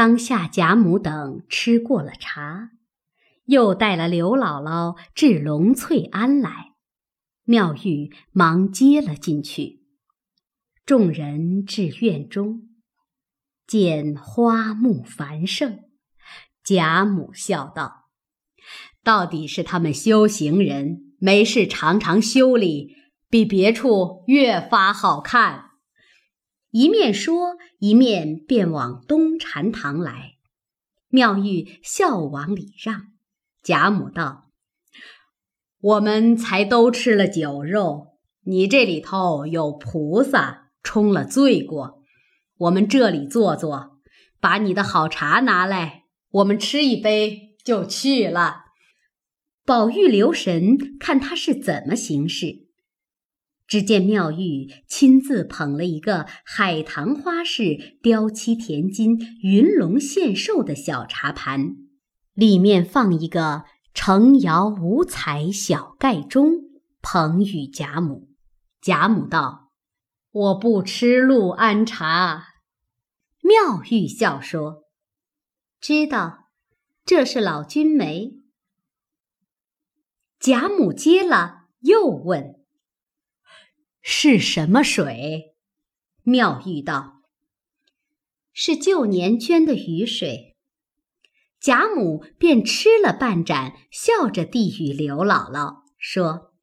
当下贾母等吃过了茶，又带了刘姥姥至龙翠庵来，妙玉忙接了进去。众人至院中，见花木繁盛，贾母笑道：“到底是他们修行人，没事常常修理，比别处越发好看。”一面说，一面便往东禅堂来。妙玉笑往里让。贾母道：“我们才都吃了酒肉，你这里头有菩萨冲了罪过，我们这里坐坐，把你的好茶拿来，我们吃一杯就去了。”宝玉留神看他是怎么行事。只见妙玉亲自捧了一个海棠花式雕漆填金、云龙献寿的小茶盘，里面放一个成窑五彩小盖钟，捧与贾母。贾母道：“我不吃陆安茶。”妙玉笑说：“知道，这是老君梅。”贾母接了，又问。是什么水？妙玉道：“是旧年捐的雨水。”贾母便吃了半盏，笑着递与刘姥姥说：“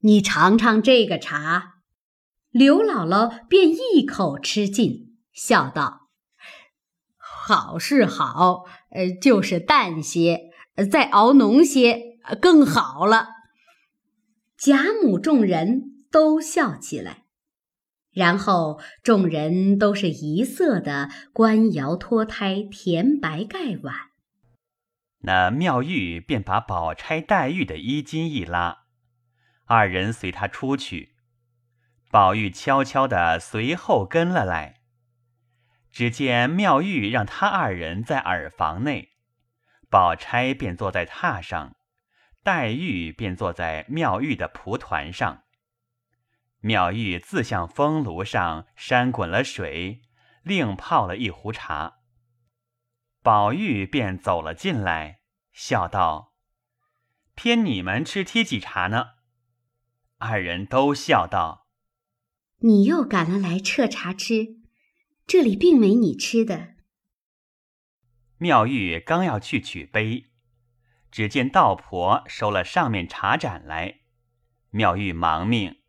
你尝尝这个茶。”刘姥姥便一口吃尽，笑道：“好是好，呃，就是淡些，再熬浓些更好了。”贾母众人都笑起来，然后众人都是一色的官窑脱胎甜白盖碗。那妙玉便把宝钗、黛玉的衣襟一拉，二人随他出去。宝玉悄悄的随后跟了来，只见妙玉让他二人在耳房内，宝钗便坐在榻上。黛玉便坐在妙玉的蒲团上，妙玉自向风炉上扇滚了水，另泡了一壶茶。宝玉便走了进来，笑道：“偏你们吃梯几茶呢？”二人都笑道：“你又赶了来撤茶吃，这里并没你吃的。”妙玉刚要去取杯。只见道婆收了上面茶盏来，妙玉忙命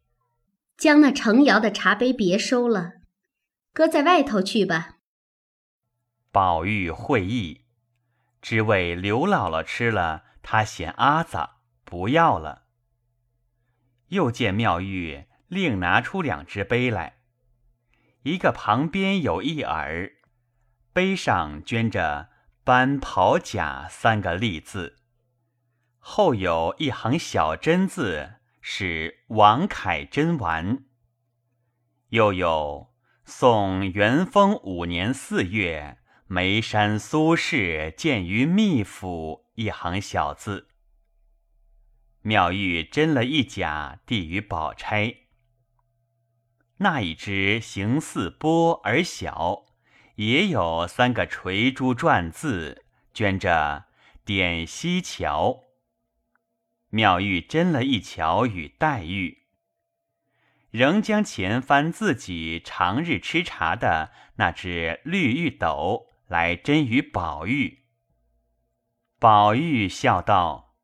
将那成窑的茶杯别收了，搁在外头去吧。宝玉会意，只为刘姥姥吃了，他嫌阿杂，不要了。又见妙玉另拿出两只杯来，一个旁边有一耳，杯上镌着“班袍甲”三个立字。后有一行小真字，是王凯真丸。又有宋元丰五年四月，眉山苏轼见于秘府一行小字。妙玉真了一甲，递与宝钗。那一只形似波而小，也有三个垂珠篆字，镌着“点西桥”。妙玉斟了一瞧，与黛玉，仍将前番自己常日吃茶的那只绿玉斗来斟与宝玉。宝玉笑道：“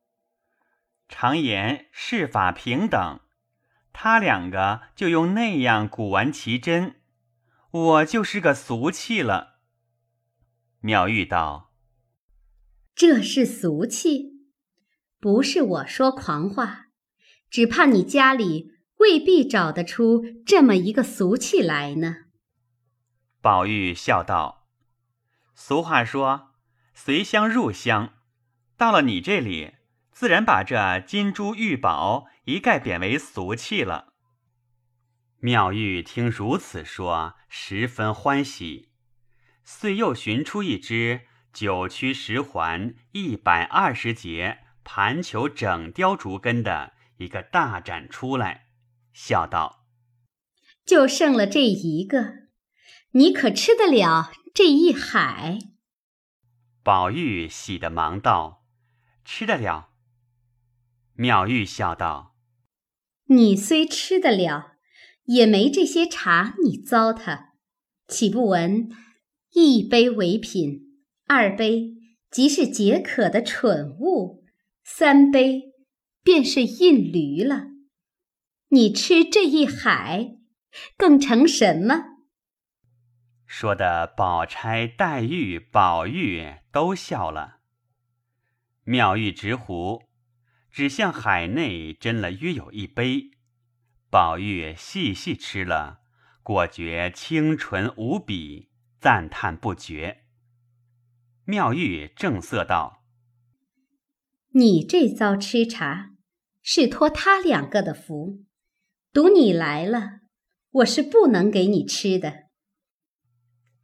常言世法平等，他两个就用那样古玩奇珍，我就是个俗气了。”妙玉道：“这是俗气。”不是我说狂话，只怕你家里未必找得出这么一个俗气来呢。宝玉笑道：“俗话说，随香入香，到了你这里，自然把这金珠玉宝一概贬为俗气了。”妙玉听如此说，十分欢喜，遂又寻出一只九曲十环一百二十节。盘球整雕竹根的一个大展出来，笑道：“就剩了这一个，你可吃得了这一海。宝玉喜得忙道：“吃得了。”妙玉笑道：“你虽吃得了，也没这些茶你糟蹋。岂不闻一杯为品，二杯即是解渴的蠢物，三杯便是印驴了。你吃这一海，更成什么？”说的宝钗、黛玉、宝玉都笑了。妙玉执壶，只向海内斟了约有一杯。宝玉细细吃了，果觉清纯无比，赞叹不绝。妙玉正色道：“你这遭吃茶，是托他两个的福，赌你来了，我是不能给你吃的。”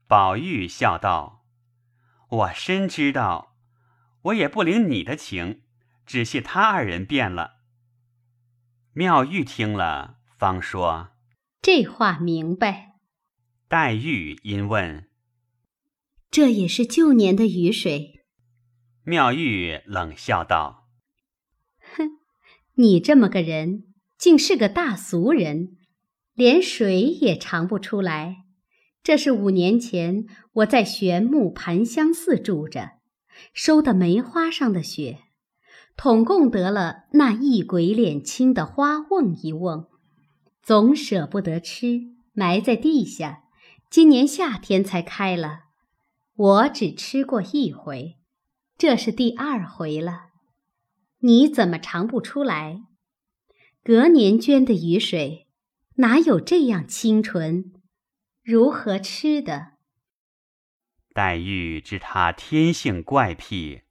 宝玉笑道：“我深知道，我也不领你的情，只谢他二人变了。”妙玉听了，方说：“这话明白。”黛玉因问：“这也是旧年的雨水？”妙玉冷笑道：“哼，你这么个人，竟是个大俗人，连水也尝不出来。”这是五年前我在玄木盘香寺住着，收的梅花上的雪，统共得了那一鬼脸青的花瓮一瓮，总舍不得吃，埋在地下。今年夏天才开了，我只吃过一回，这是第二回了。你怎么尝不出来？隔年捐的雨水，哪有这样清纯？如何吃的？黛玉知他天性怪癖，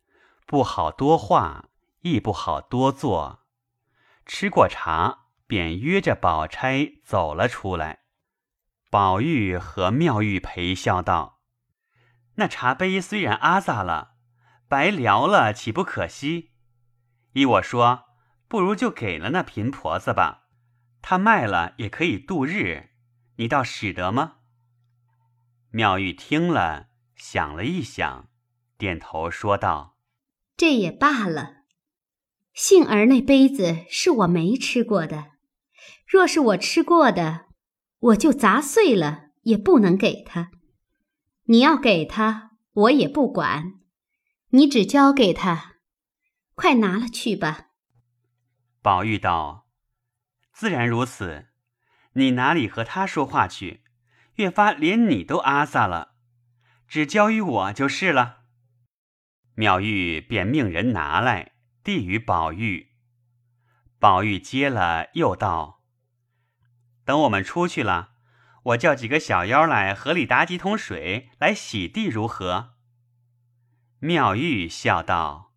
不好多话，亦不好多做。吃过茶，便约着宝钗走了出来。宝玉和妙玉陪笑道：“那茶杯虽然阿杂了，白聊了，岂不可惜？依我说，不如就给了那贫婆子吧，她卖了也可以度日。你倒使得吗？”妙玉听了，想了一想，点头说道：“这也罢了。幸而那杯子是我没吃过的，若是我吃过的，我就砸碎了也不能给他。你要给他，我也不管，你只交给他，快拿了去吧。”宝玉道：“自然如此，你哪里和他说话去？”越发连你都阿撒了，只交于我就是了。妙玉便命人拿来，递与宝玉。宝玉接了，又道：“等我们出去了，我叫几个小妖来河里打几桶水来洗地，如何？”妙玉笑道：“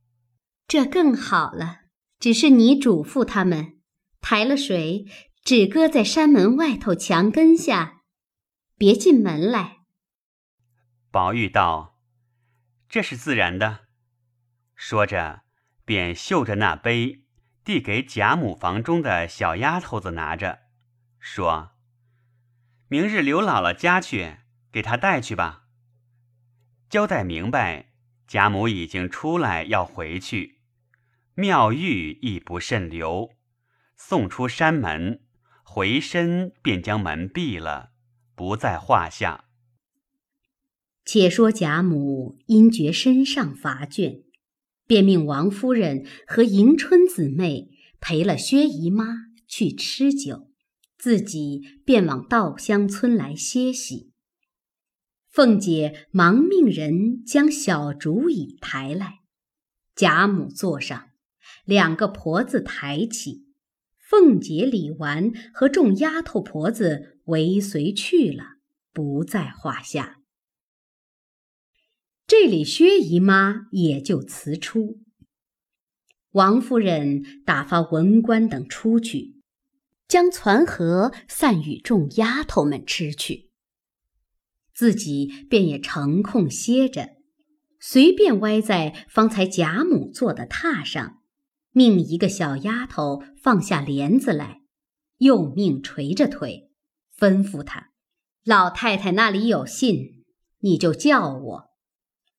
这更好了。只是你嘱咐他们，抬了水，只搁在山门外头墙根下。”别进门来。宝玉道：“这是自然的。”说着，便嗅着那杯，递给贾母房中的小丫头子拿着，说：“明日刘姥姥家去，给她带去吧。”交代明白，贾母已经出来要回去，妙玉亦不甚留，送出山门，回身便将门闭了。不在话下。且说贾母因觉身上乏倦，便命王夫人和迎春姊妹陪了薛姨妈去吃酒，自己便往稻香村来歇息。凤姐忙命人将小竹椅抬来，贾母坐上，两个婆子抬起，凤姐、李纨和众丫头婆子。为随去了，不在话下。这里薛姨妈也就辞出。王夫人打发文官等出去，将攒盒散与众丫头们吃去，自己便也成空歇着，随便歪在方才贾母坐的榻上，命一个小丫头放下帘子来，又命垂着腿。吩咐他：“老太太那里有信，你就叫我。”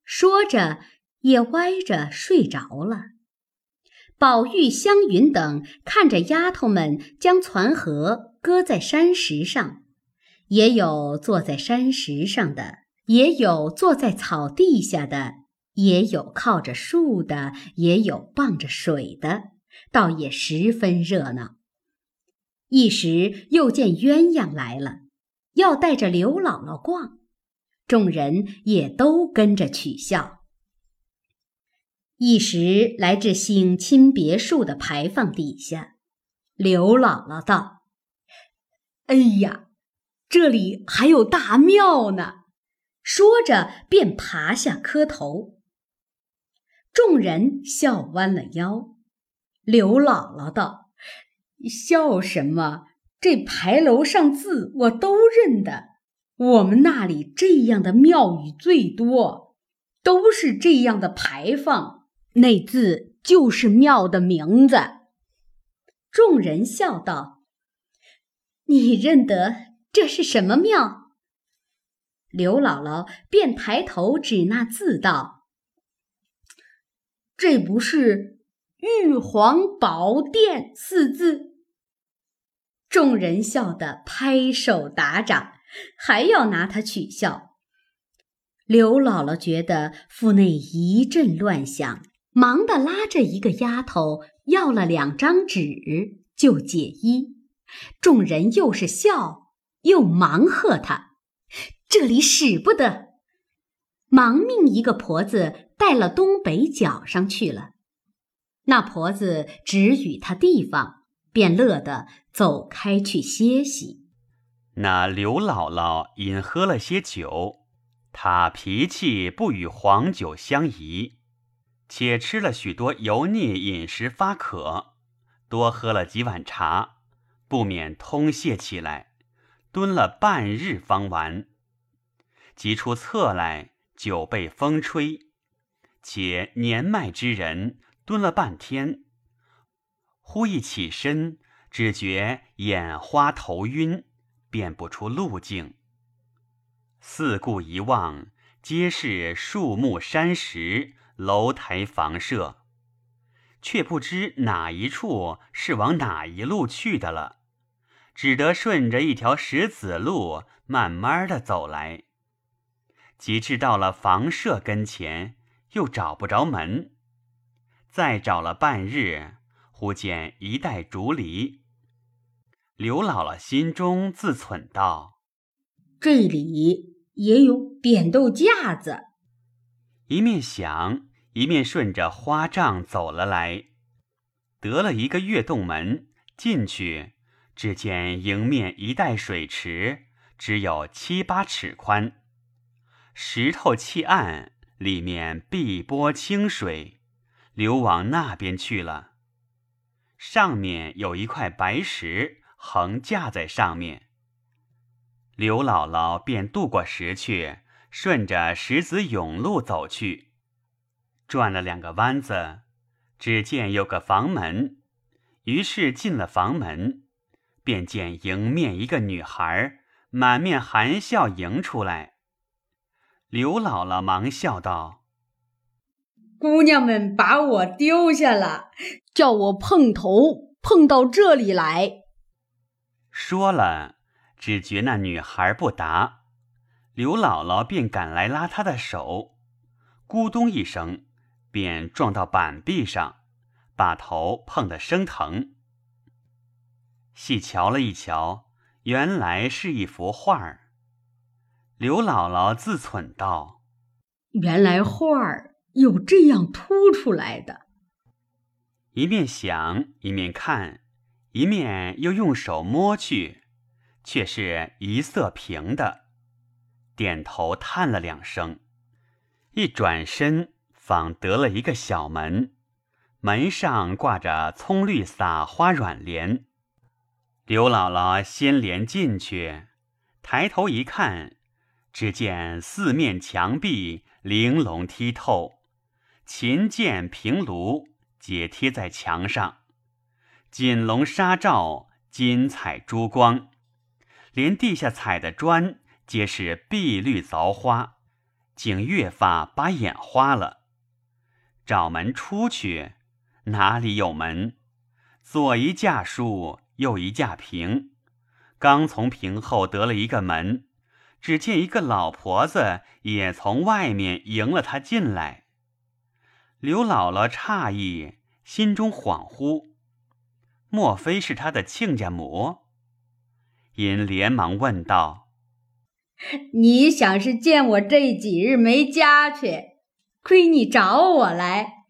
说着，也歪着睡着了。宝玉、湘云等看着丫头们将攒盒搁在山石上，也有坐在山石上的，也有坐在草地下的，也有靠着树的，也有傍着水的，倒也十分热闹。一时又见鸳鸯来了，要带着刘姥姥逛，众人也都跟着取笑。一时来至省亲别墅的牌坊底下，刘姥姥道：“哎呀，这里还有大庙呢！”说着便爬下磕头。众人笑弯了腰。刘姥姥道：“笑什么？这牌楼上字我都认得。我们那里这样的庙宇最多，都是这样的牌坊。”那字就是庙的名字。众人笑道：“你认得这是什么庙？”刘姥姥便抬头指那字道：“这不是‘玉皇宝殿’四字？”众人笑得拍手打掌，还要拿他取笑。刘姥姥觉得腹内一阵乱响。忙的拉着一个丫头要了两张纸就解衣，众人又是笑又忙喝他，这里使不得，忙命一个婆子带了东北角上去了。那婆子指与他地方，便乐得走开去歇息。那刘姥姥因喝了些酒，她脾气不与黄酒相宜。且吃了许多油腻饮食发渴，多喝了几碗茶，不免通泄起来，蹲了半日方完。即出侧来，酒被风吹，且年迈之人蹲了半天，忽一起身，只觉眼花头晕，辨不出路径。四顾一望，皆是树木山石。楼台房舍，却不知哪一处是往哪一路去的了，只得顺着一条石子路慢慢的走来。及至到了房舍跟前，又找不着门，再找了半日，忽见一袋竹篱。刘姥姥心中自忖道：“这里也有扁豆架子。”一面想，一面顺着花帐走了来，得了一个月洞门，进去，只见迎面一带水池，只有七八尺宽，石头砌岸，里面碧波清水，流往那边去了。上面有一块白石横架在上面，刘姥姥便渡过石去。顺着石子甬路走去，转了两个弯子，只见有个房门，于是进了房门，便见迎面一个女孩，满面含笑迎出来。刘姥姥忙笑道：“姑娘们把我丢下了，叫我碰头碰到这里来。”说了，只觉那女孩不答。刘姥姥便赶来拉她的手，咕咚一声，便撞到板壁上，把头碰得生疼。细瞧了一瞧，原来是一幅画儿。刘姥姥自忖道：“原来画儿有这样凸出来的。”一面想，一面看，一面又用手摸去，却是一色平的。点头叹了两声，一转身，仿得了一个小门，门上挂着葱绿撒花软帘。刘姥姥先连进去，抬头一看，只见四面墙壁玲珑剔透，琴键平炉皆贴在墙上，锦笼纱罩，金彩珠光，连地下踩的砖。皆是碧绿凿花，竟越发把眼花了。找门出去，哪里有门？左一架书，又一架屏，刚从屏后得了一个门，只见一个老婆子也从外面迎了他进来。刘姥姥诧异，心中恍惚，莫非是他的亲家母？因连忙问道：“你想是见我这几日没家去，亏你找我来？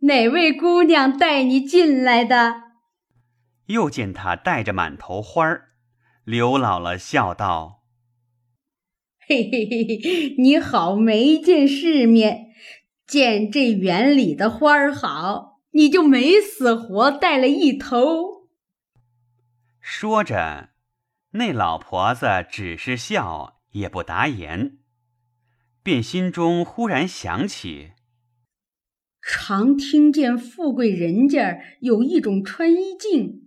哪位姑娘带你进来的？”又见他带着满头花儿，刘姥姥笑道：“嘿嘿嘿嘿，你好没见世面，见这园里的花儿好，你就没死活带了一头。”说着，那老婆子只是笑，也不答言，便心中忽然想起。常听见富贵人家有一种穿衣镜，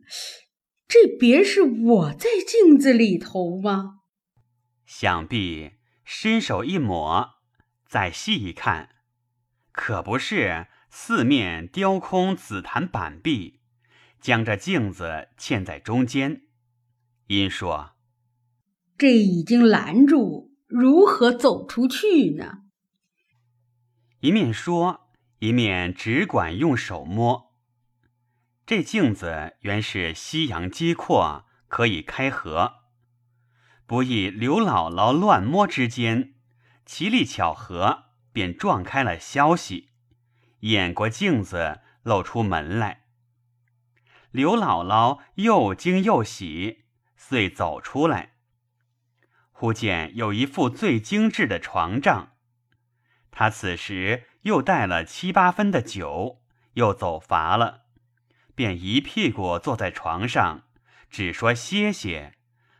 这别是我在镜子里头吗？想必伸手一抹，再细一看，可不是四面雕空紫檀板壁，将这镜子嵌在中间。因说：“这已经拦住，如何走出去呢？”一面说。一面只管用手摸，这镜子原是西洋机阔，可以开合。不意刘姥姥乱摸之间，奇力巧合，便撞开了消息，掩过镜子，露出门来。刘姥姥又惊又喜，遂走出来。忽见有一副最精致的床帐，她此时。又带了七八分的酒，又走乏了，便一屁股坐在床上，只说歇歇，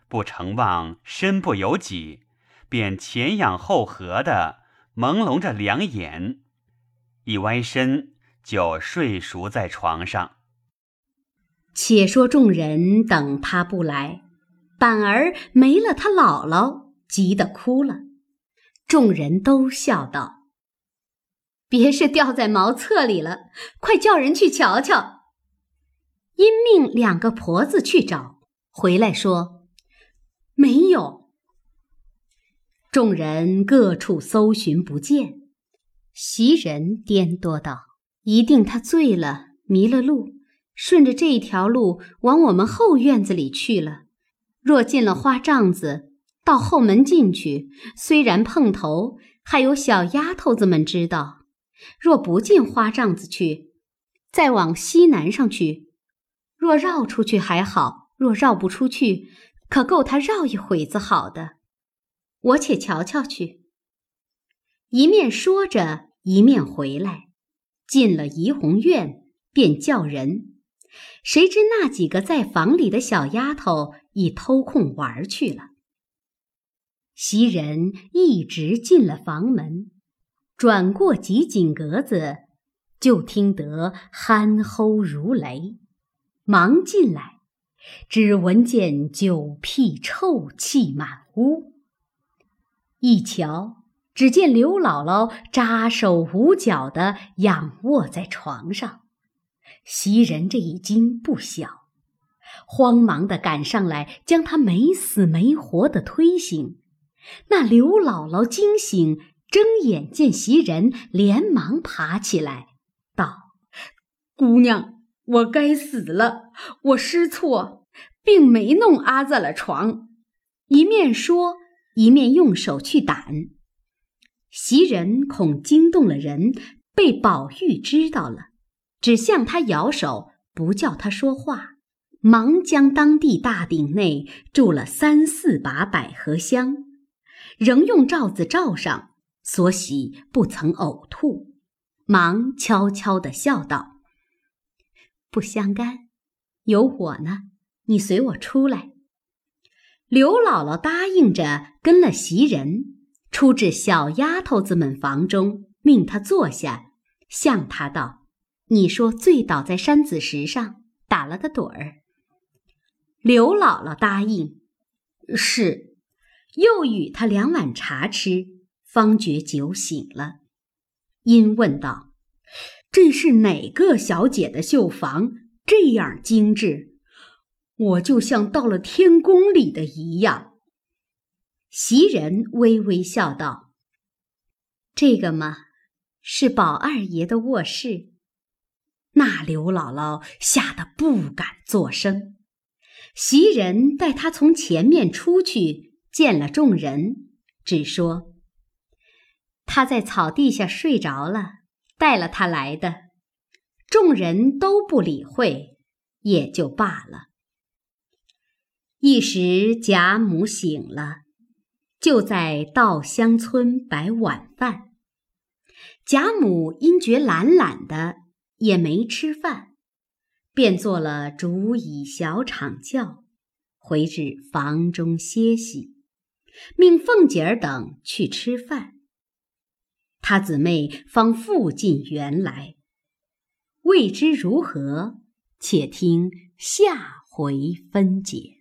不成望身不由己，便前仰后合的朦胧着两眼，一歪身就睡熟在床上。且说众人等他不来，反而没了他姥姥，急得哭了。众人都笑道。别是掉在茅厕里了，快叫人去瞧瞧。因命两个婆子去找，回来说没有。众人各处搜寻不见，袭人颠多道：“一定他醉了，迷了路，顺着这一条路往我们后院子里去了。若进了花帐子，到后门进去，虽然碰头，还有小丫头子们知道。”若不进花帐子去，再往西南上去，若绕出去还好；若绕不出去，可够他绕一会子好的。我且瞧瞧去。一面说着，一面回来，进了怡红院，便叫人。谁知那几个在房里的小丫头已偷空玩去了。袭人一直进了房门。转过几井格子，就听得鼾吼如雷，忙进来，只闻见酒屁臭气满屋。一瞧，只见刘姥姥扎手捂脚的仰卧在床上，袭人这一惊不小，慌忙的赶上来，将她没死没活的推醒。那刘姥姥惊醒。睁眼见袭人，连忙爬起来，道：“姑娘，我该死了，我失措，并没弄阿在了床。”一面说，一面用手去掸。袭人恐惊动了人，被宝玉知道了，只向他摇手，不叫他说话，忙将当地大鼎内铸了三四把百合香，仍用罩子罩上。所喜不曾呕吐，忙悄悄地笑道：“不相干，有我呢。你随我出来。”刘姥姥答应着，跟了袭人出至小丫头子们房中，命她坐下，向她道：“你说醉倒在山子石上，打了个盹儿。”刘姥姥答应：“是。”又与她两碗茶吃。方觉酒醒了，因问道：“这是哪个小姐的绣房？这样精致，我就像到了天宫里的一样。”袭人微微笑道：“这个嘛，是宝二爷的卧室。”那刘姥姥吓得不敢作声。袭人带她从前面出去，见了众人，只说：“他在草地下睡着了，带了他来的。”众人都不理会，也就罢了。一时贾母醒了，就在稻香村摆晚饭。贾母因觉懒懒的。也没吃饭，便做了竹椅小场轿，回至房中歇息，命凤姐儿等去吃饭。他姊妹方复进原来，未知如何，且听下回分解。